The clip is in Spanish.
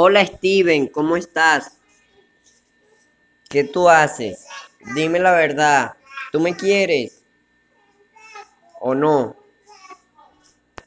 Hola Steven, ¿cómo estás? ¿Qué tú haces? Dime la verdad, ¿tú me quieres o no?